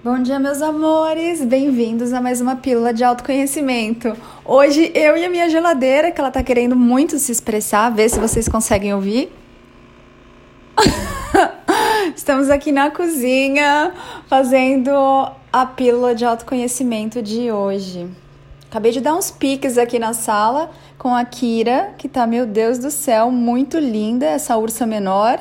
Bom dia, meus amores! Bem-vindos a mais uma pílula de autoconhecimento. Hoje eu e a minha geladeira, que ela tá querendo muito se expressar, ver se vocês conseguem ouvir. Estamos aqui na cozinha fazendo a pílula de autoconhecimento de hoje. Acabei de dar uns piques aqui na sala com a Kira, que tá, meu Deus do céu, muito linda, essa ursa menor.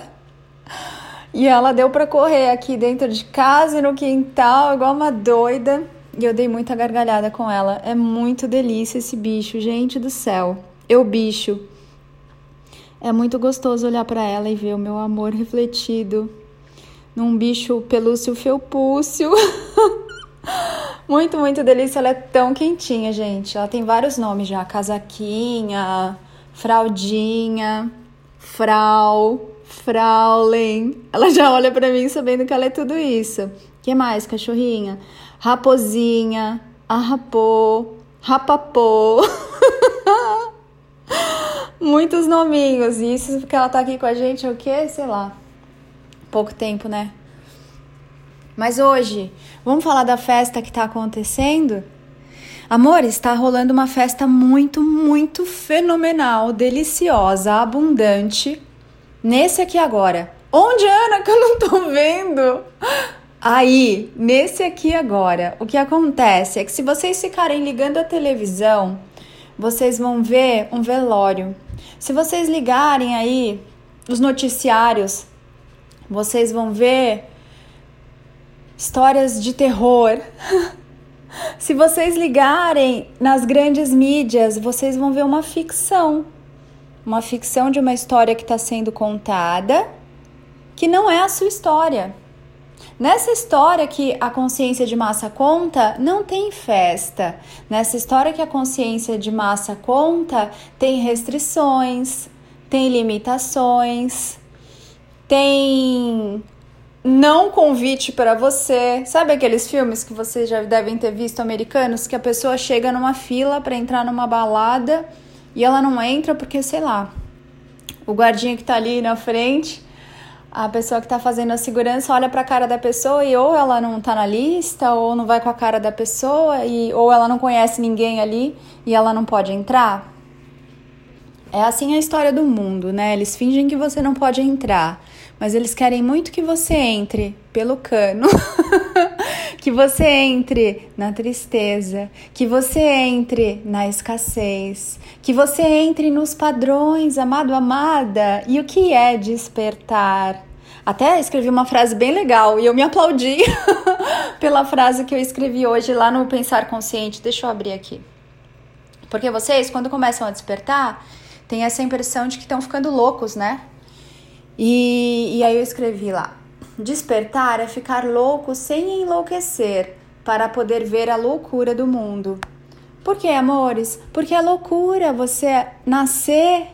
E ela deu para correr aqui dentro de casa no quintal, igual uma doida. E eu dei muita gargalhada com ela. É muito delícia esse bicho, gente do céu. Eu bicho. É muito gostoso olhar para ela e ver o meu amor refletido num bicho pelúcio felpúcio. muito, muito delícia. Ela é tão quentinha, gente. Ela tem vários nomes já: casaquinha, fraldinha, frau. Fraulen. Ela já olha para mim sabendo que ela é tudo isso. que mais, cachorrinha? Raposinha, arrapô, rapapô. Muitos nominhos. E isso porque ela tá aqui com a gente é o quê? Sei lá. Pouco tempo, né? Mas hoje, vamos falar da festa que tá acontecendo? Amor, está rolando uma festa muito, muito fenomenal, deliciosa, abundante Nesse aqui agora. Onde, Ana, que eu não tô vendo? Aí, nesse aqui agora, o que acontece é que se vocês ficarem ligando a televisão, vocês vão ver um velório. Se vocês ligarem aí os noticiários, vocês vão ver histórias de terror. Se vocês ligarem nas grandes mídias, vocês vão ver uma ficção uma ficção de uma história que está sendo contada que não é a sua história. Nessa história que a consciência de massa conta, não tem festa. Nessa história que a consciência de massa conta, tem restrições, tem limitações, tem não convite para você. Sabe aqueles filmes que vocês já devem ter visto americanos que a pessoa chega numa fila para entrar numa balada e ela não entra porque, sei lá, o guardinha que tá ali na frente, a pessoa que tá fazendo a segurança olha para a cara da pessoa e ou ela não tá na lista, ou não vai com a cara da pessoa, e ou ela não conhece ninguém ali e ela não pode entrar. É assim a história do mundo, né? Eles fingem que você não pode entrar, mas eles querem muito que você entre pelo cano. que você entre na tristeza, que você entre na escassez, que você entre nos padrões, amado, amada. E o que é despertar? Até escrevi uma frase bem legal e eu me aplaudi pela frase que eu escrevi hoje lá no Pensar Consciente. Deixa eu abrir aqui. Porque vocês, quando começam a despertar, têm essa impressão de que estão ficando loucos, né? E, e aí eu escrevi lá: Despertar é ficar louco sem enlouquecer, para poder ver a loucura do mundo. Por que, amores? Porque é loucura você nascer,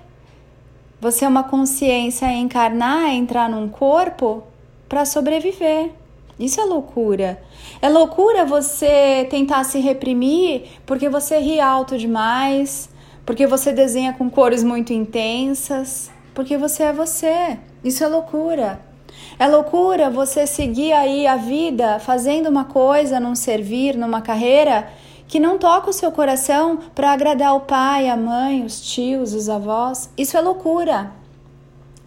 você é uma consciência encarnar, entrar num corpo para sobreviver. Isso é loucura. É loucura você tentar se reprimir porque você ri alto demais, porque você desenha com cores muito intensas, porque você é você. Isso é loucura. É loucura você seguir aí a vida fazendo uma coisa, num servir, numa carreira que não toca o seu coração para agradar o pai, a mãe, os tios, os avós. Isso é loucura.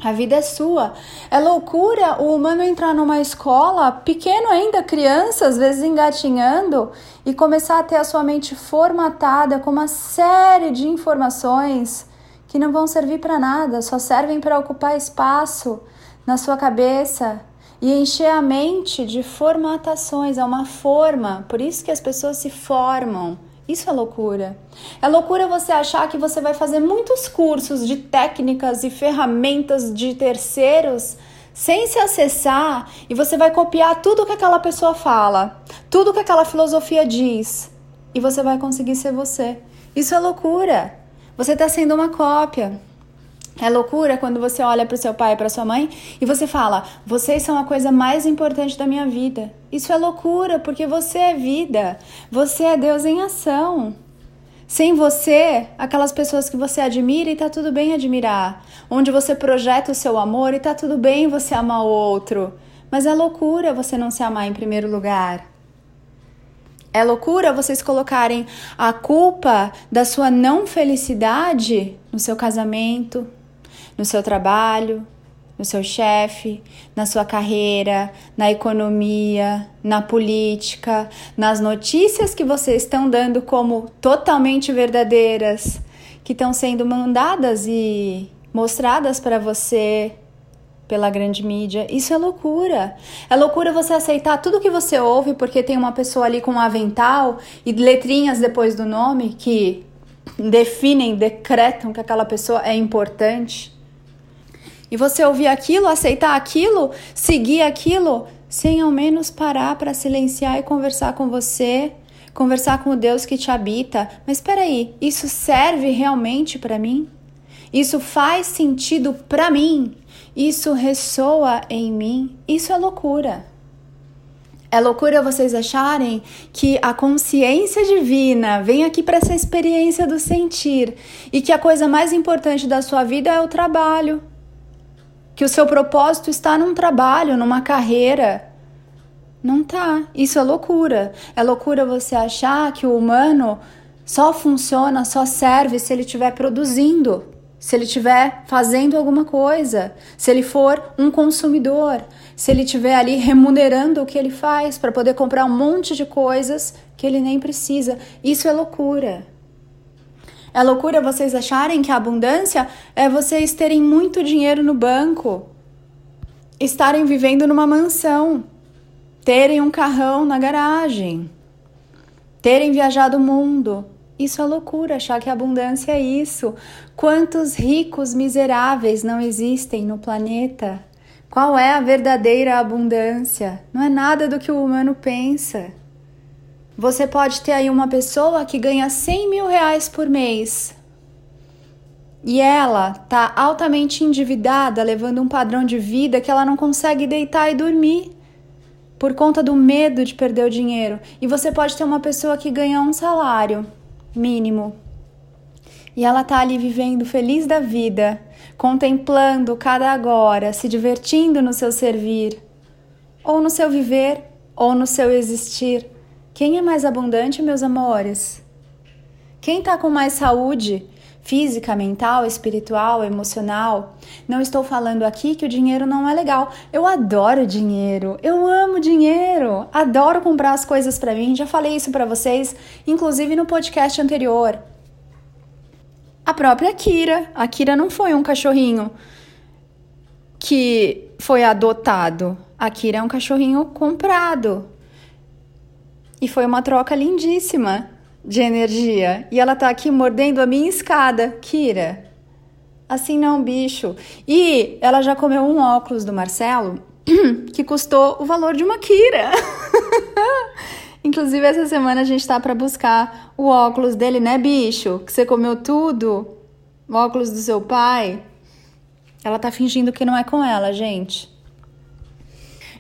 A vida é sua. É loucura o humano entrar numa escola, pequeno ainda, criança, às vezes engatinhando, e começar a ter a sua mente formatada com uma série de informações que não vão servir para nada, só servem para ocupar espaço na sua cabeça e encher a mente de formatações, é uma forma, por isso que as pessoas se formam. Isso é loucura. É loucura você achar que você vai fazer muitos cursos de técnicas e ferramentas de terceiros sem se acessar e você vai copiar tudo que aquela pessoa fala, tudo que aquela filosofia diz e você vai conseguir ser você. Isso é loucura. Você está sendo uma cópia. É loucura quando você olha para o seu pai e para sua mãe e você fala: "Vocês são a coisa mais importante da minha vida". Isso é loucura, porque você é vida. Você é Deus em ação. Sem você, aquelas pessoas que você admira e tá tudo bem admirar, onde você projeta o seu amor e tá tudo bem você amar o outro. Mas é loucura você não se amar em primeiro lugar. É loucura vocês colocarem a culpa da sua não felicidade no seu casamento, no seu trabalho, no seu chefe, na sua carreira, na economia, na política, nas notícias que vocês estão dando como totalmente verdadeiras, que estão sendo mandadas e mostradas para você pela grande mídia. Isso é loucura. É loucura você aceitar tudo que você ouve porque tem uma pessoa ali com um avental e letrinhas depois do nome que definem, decretam que aquela pessoa é importante. E você ouvir aquilo, aceitar aquilo, seguir aquilo, sem ao menos parar para silenciar e conversar com você, conversar com o Deus que te habita. Mas espera aí, isso serve realmente para mim? Isso faz sentido para mim? Isso ressoa em mim? Isso é loucura. É loucura vocês acharem que a consciência divina vem aqui para essa experiência do sentir e que a coisa mais importante da sua vida é o trabalho, que o seu propósito está num trabalho, numa carreira. Não tá. Isso é loucura. É loucura você achar que o humano só funciona, só serve se ele estiver produzindo, se ele estiver fazendo alguma coisa, se ele for um consumidor, se ele estiver ali remunerando o que ele faz para poder comprar um monte de coisas que ele nem precisa. Isso é loucura. É loucura vocês acharem que a abundância é vocês terem muito dinheiro no banco, estarem vivendo numa mansão, terem um carrão na garagem, terem viajado o mundo. Isso é loucura achar que a abundância é isso. Quantos ricos miseráveis não existem no planeta? Qual é a verdadeira abundância? Não é nada do que o humano pensa. Você pode ter aí uma pessoa que ganha 100 mil reais por mês e ela tá altamente endividada, levando um padrão de vida que ela não consegue deitar e dormir por conta do medo de perder o dinheiro. E você pode ter uma pessoa que ganha um salário mínimo e ela tá ali vivendo feliz da vida, contemplando cada agora, se divertindo no seu servir, ou no seu viver, ou no seu existir. Quem é mais abundante, meus amores? Quem está com mais saúde física, mental, espiritual, emocional? Não estou falando aqui que o dinheiro não é legal. Eu adoro dinheiro. Eu amo dinheiro. Adoro comprar as coisas para mim. Já falei isso para vocês, inclusive no podcast anterior. A própria Kira. A Kira não foi um cachorrinho que foi adotado. A Kira é um cachorrinho comprado. E foi uma troca lindíssima de energia. E ela tá aqui mordendo a minha escada. Kira, assim não, bicho. E ela já comeu um óculos do Marcelo que custou o valor de uma Kira. Inclusive, essa semana a gente tá para buscar o óculos dele, né, bicho? Que você comeu tudo. O óculos do seu pai. Ela tá fingindo que não é com ela, gente.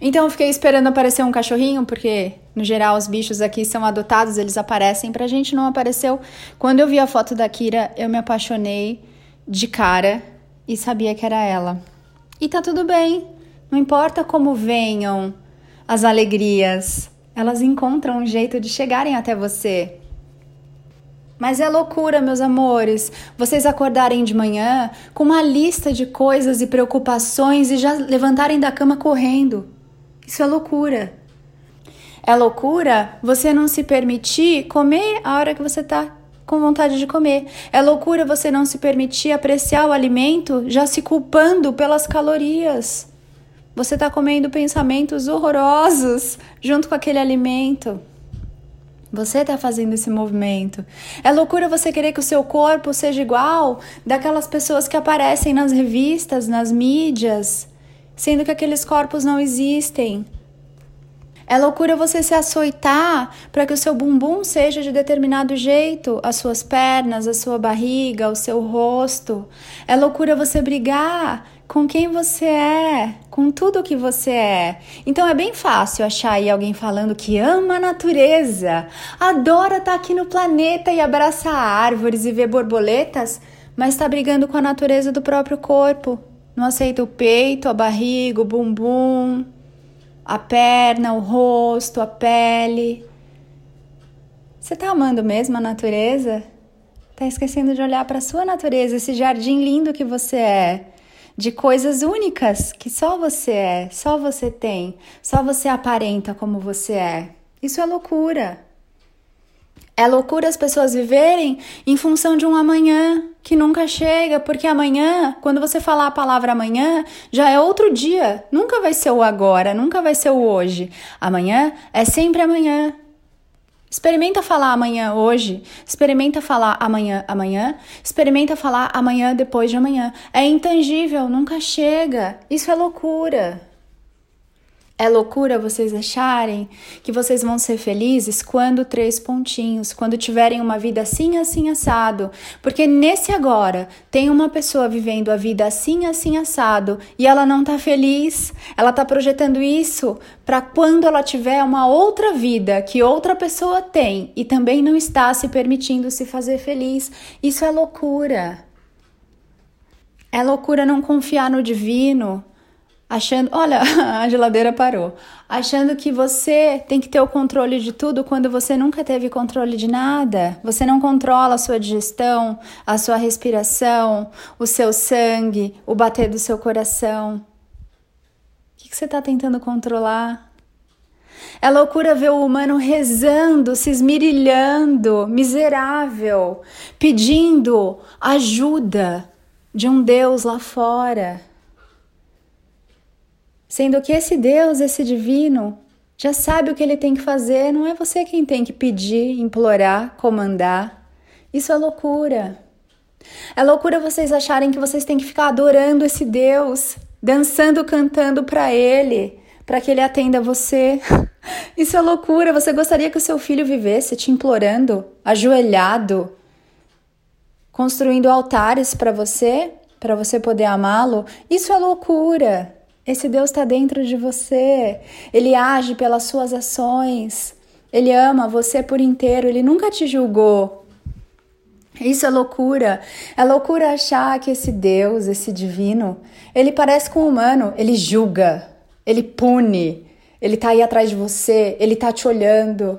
Então eu fiquei esperando aparecer um cachorrinho, porque no geral os bichos aqui são adotados, eles aparecem. Pra gente não apareceu. Quando eu vi a foto da Kira, eu me apaixonei de cara e sabia que era ela. E tá tudo bem. Não importa como venham as alegrias, elas encontram um jeito de chegarem até você. Mas é loucura, meus amores, vocês acordarem de manhã com uma lista de coisas e preocupações e já levantarem da cama correndo. Isso é loucura. É loucura você não se permitir comer a hora que você está com vontade de comer. É loucura você não se permitir apreciar o alimento já se culpando pelas calorias. Você está comendo pensamentos horrorosos junto com aquele alimento. Você está fazendo esse movimento. É loucura você querer que o seu corpo seja igual daquelas pessoas que aparecem nas revistas, nas mídias sendo que aqueles corpos não existem. É loucura você se açoitar para que o seu bumbum seja de determinado jeito, as suas pernas, a sua barriga, o seu rosto. É loucura você brigar com quem você é, com tudo que você é. Então é bem fácil achar aí alguém falando que ama a natureza, adora estar tá aqui no planeta e abraçar árvores e ver borboletas, mas está brigando com a natureza do próprio corpo. Não aceita o peito, a barriga, o bumbum, a perna, o rosto, a pele. Você está amando mesmo a natureza? Está esquecendo de olhar para a sua natureza, esse jardim lindo que você é, de coisas únicas que só você é, só você tem, só você aparenta como você é. Isso é loucura. É loucura as pessoas viverem em função de um amanhã que nunca chega, porque amanhã, quando você falar a palavra amanhã, já é outro dia. Nunca vai ser o agora, nunca vai ser o hoje. Amanhã é sempre amanhã. Experimenta falar amanhã hoje, experimenta falar amanhã amanhã, experimenta falar amanhã depois de amanhã. É intangível, nunca chega. Isso é loucura. É loucura vocês acharem que vocês vão ser felizes quando três pontinhos, quando tiverem uma vida assim, assim, assado. Porque nesse agora tem uma pessoa vivendo a vida assim, assim, assado e ela não tá feliz. Ela tá projetando isso para quando ela tiver uma outra vida que outra pessoa tem e também não está se permitindo se fazer feliz. Isso é loucura. É loucura não confiar no divino achando, olha, a geladeira parou, achando que você tem que ter o controle de tudo quando você nunca teve controle de nada. Você não controla a sua digestão, a sua respiração, o seu sangue, o bater do seu coração. O que, que você está tentando controlar? É loucura ver o humano rezando, se esmirilhando, miserável, pedindo ajuda de um Deus lá fora. Sendo que esse Deus, esse divino, já sabe o que ele tem que fazer, não é você quem tem que pedir, implorar, comandar. Isso é loucura. É loucura vocês acharem que vocês têm que ficar adorando esse Deus, dançando, cantando para ele, para que ele atenda você. Isso é loucura. Você gostaria que o seu filho vivesse te implorando, ajoelhado, construindo altares para você, para você poder amá-lo? Isso é loucura. Esse Deus está dentro de você. Ele age pelas suas ações. Ele ama você por inteiro. Ele nunca te julgou. Isso é loucura. É loucura achar que esse Deus, esse divino, ele parece com o humano. Ele julga. Ele pune. Ele tá aí atrás de você. Ele tá te olhando.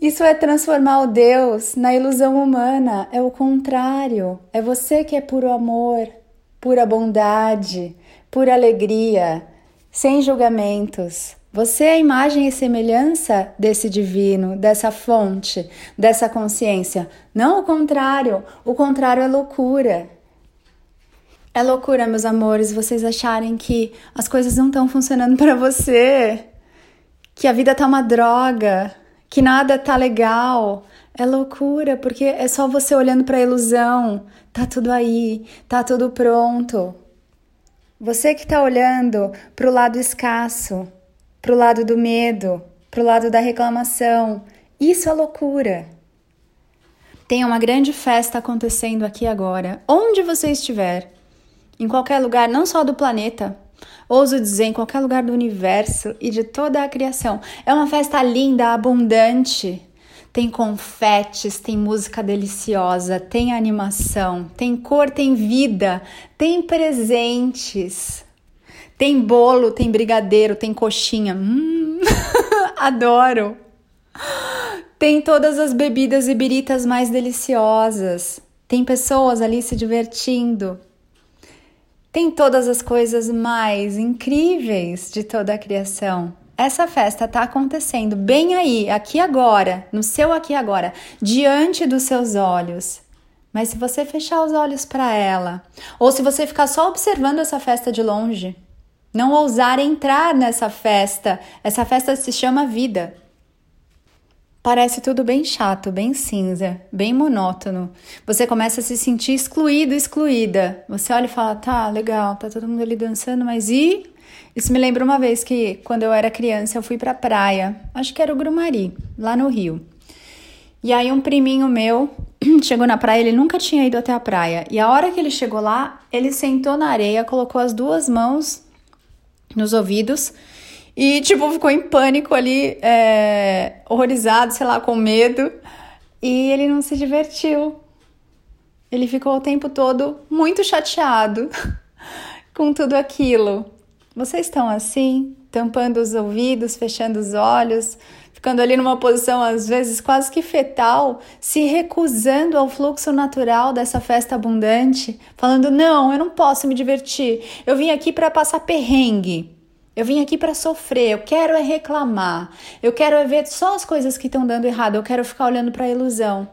Isso é transformar o Deus na ilusão humana. É o contrário. É você que é puro amor, pura bondade por alegria, sem julgamentos. Você é a imagem e semelhança desse divino, dessa fonte, dessa consciência. Não o contrário. O contrário é loucura. É loucura, meus amores, vocês acharem que as coisas não estão funcionando para você, que a vida tá uma droga, que nada tá legal. É loucura, porque é só você olhando para a ilusão. Tá tudo aí, tá tudo pronto. Você que está olhando para o lado escasso, para o lado do medo, para o lado da reclamação, isso é loucura. Tem uma grande festa acontecendo aqui agora, onde você estiver, em qualquer lugar, não só do planeta, ouso dizer, em qualquer lugar do universo e de toda a criação. É uma festa linda, abundante, tem confetes, tem música deliciosa, tem animação, tem cor, tem vida, tem presentes, tem bolo, tem brigadeiro, tem coxinha. Hum, adoro! Tem todas as bebidas e biritas mais deliciosas. Tem pessoas ali se divertindo. Tem todas as coisas mais incríveis de toda a criação essa festa está acontecendo bem aí, aqui agora, no seu aqui agora, diante dos seus olhos. Mas se você fechar os olhos para ela, ou se você ficar só observando essa festa de longe, não ousar entrar nessa festa, essa festa se chama vida. Parece tudo bem chato, bem cinza, bem monótono. Você começa a se sentir excluído, excluída. Você olha e fala: tá, legal, tá todo mundo ali dançando, mas e isso me lembra uma vez que, quando eu era criança, eu fui pra praia, acho que era o Grumari, lá no Rio. E aí um priminho meu chegou na praia, ele nunca tinha ido até a praia. E a hora que ele chegou lá, ele sentou na areia, colocou as duas mãos nos ouvidos e, tipo, ficou em pânico ali, é, horrorizado, sei lá, com medo. E ele não se divertiu. Ele ficou o tempo todo muito chateado com tudo aquilo. Vocês estão assim, tampando os ouvidos, fechando os olhos, ficando ali numa posição às vezes quase que fetal, se recusando ao fluxo natural dessa festa abundante, falando: "Não, eu não posso me divertir. Eu vim aqui para passar perrengue. Eu vim aqui para sofrer, eu quero é reclamar. Eu quero é ver só as coisas que estão dando errado, eu quero ficar olhando para a ilusão."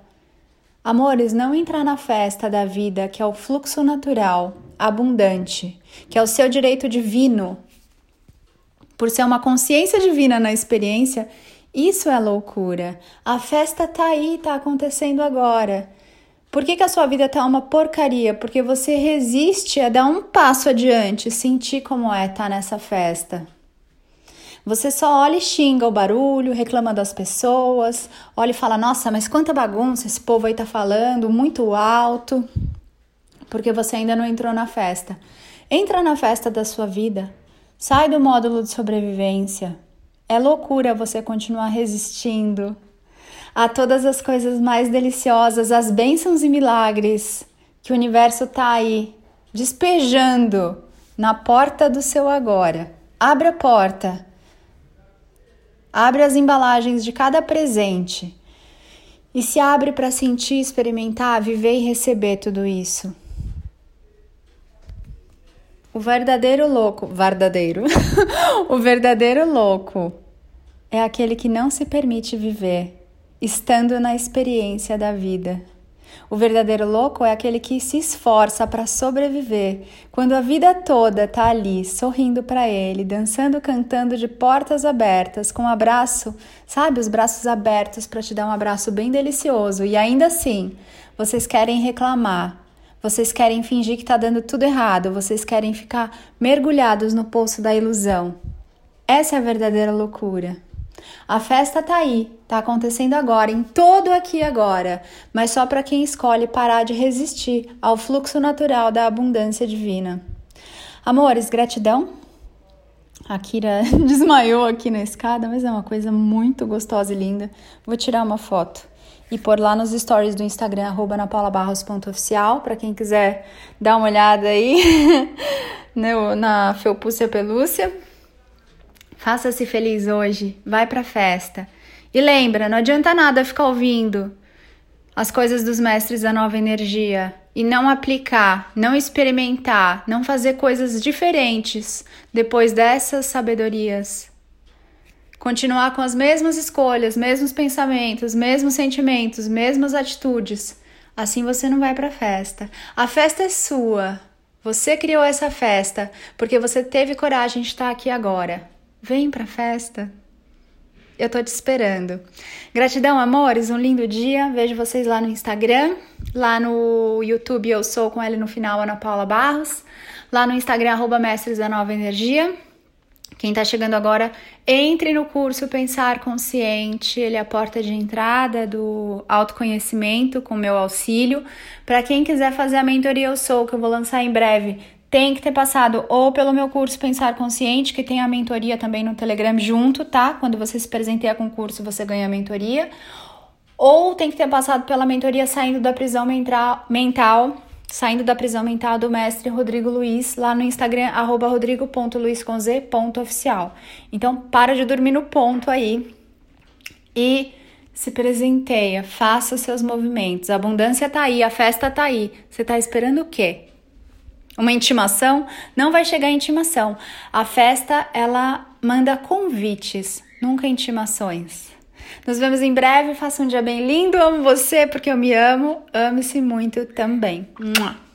Amores, não entrar na festa da vida, que é o fluxo natural, abundante, que é o seu direito divino, por ser uma consciência divina na experiência, isso é loucura. A festa tá aí, tá acontecendo agora. Por que, que a sua vida tá uma porcaria? Porque você resiste a dar um passo adiante, sentir como é estar tá nessa festa. Você só olha e xinga o barulho, reclama das pessoas, olha e fala: Nossa, mas quanta bagunça esse povo aí tá falando, muito alto. Porque você ainda não entrou na festa. Entra na festa da sua vida. Sai do módulo de sobrevivência. É loucura você continuar resistindo a todas as coisas mais deliciosas, as bênçãos e milagres que o universo está aí despejando na porta do seu agora. Abre a porta. Abre as embalagens de cada presente e se abre para sentir, experimentar, viver e receber tudo isso. O verdadeiro louco, verdadeiro. o verdadeiro louco é aquele que não se permite viver estando na experiência da vida. O verdadeiro louco é aquele que se esforça para sobreviver, quando a vida toda está ali, sorrindo para ele, dançando, cantando de portas abertas, com um abraço, sabe, os braços abertos para te dar um abraço bem delicioso, e ainda assim, vocês querem reclamar, vocês querem fingir que está dando tudo errado, vocês querem ficar mergulhados no poço da ilusão. Essa é a verdadeira loucura. A festa tá aí, tá acontecendo agora, em todo aqui agora, mas só para quem escolhe parar de resistir ao fluxo natural da abundância divina. Amores, gratidão. A Kira desmaiou aqui na escada, mas é uma coisa muito gostosa e linda. Vou tirar uma foto e pôr lá nos stories do Instagram, arroba napaulabarros.oficial, para quem quiser dar uma olhada aí na Felpúcia Pelúcia. Faça-se feliz hoje, vai pra festa. E lembra, não adianta nada ficar ouvindo as coisas dos mestres da nova energia e não aplicar, não experimentar, não fazer coisas diferentes depois dessas sabedorias continuar com as mesmas escolhas, mesmos pensamentos, mesmos sentimentos, mesmas atitudes, assim você não vai para a festa. A festa é sua. Você criou essa festa porque você teve coragem de estar aqui agora. Vem para a festa. Eu tô te esperando. Gratidão, amores. Um lindo dia. Vejo vocês lá no Instagram. Lá no YouTube eu sou com ele no final, Ana Paula Barros. Lá no Instagram, arroba Mestres da Nova Energia. Quem está chegando agora, entre no curso Pensar Consciente, ele é a porta de entrada do autoconhecimento com meu auxílio. Para quem quiser fazer a mentoria Eu Sou, que eu vou lançar em breve, tem que ter passado ou pelo meu curso Pensar Consciente, que tem a mentoria também no Telegram junto, tá? Quando você se presenteia com o curso, você ganha a mentoria. Ou tem que ter passado pela mentoria saindo da prisão mental, mental saindo da prisão mental do mestre Rodrigo Luiz lá no Instagram, rodrigo.luizconz.oficial. Então, para de dormir no ponto aí e se presenteia, faça os seus movimentos. A abundância tá aí, a festa tá aí. Você tá esperando o quê? Uma intimação? Não vai chegar a intimação. A festa, ela manda convites, nunca intimações. Nos vemos em breve. Faça um dia bem lindo. Amo você porque eu me amo. Ame-se muito também. Mua.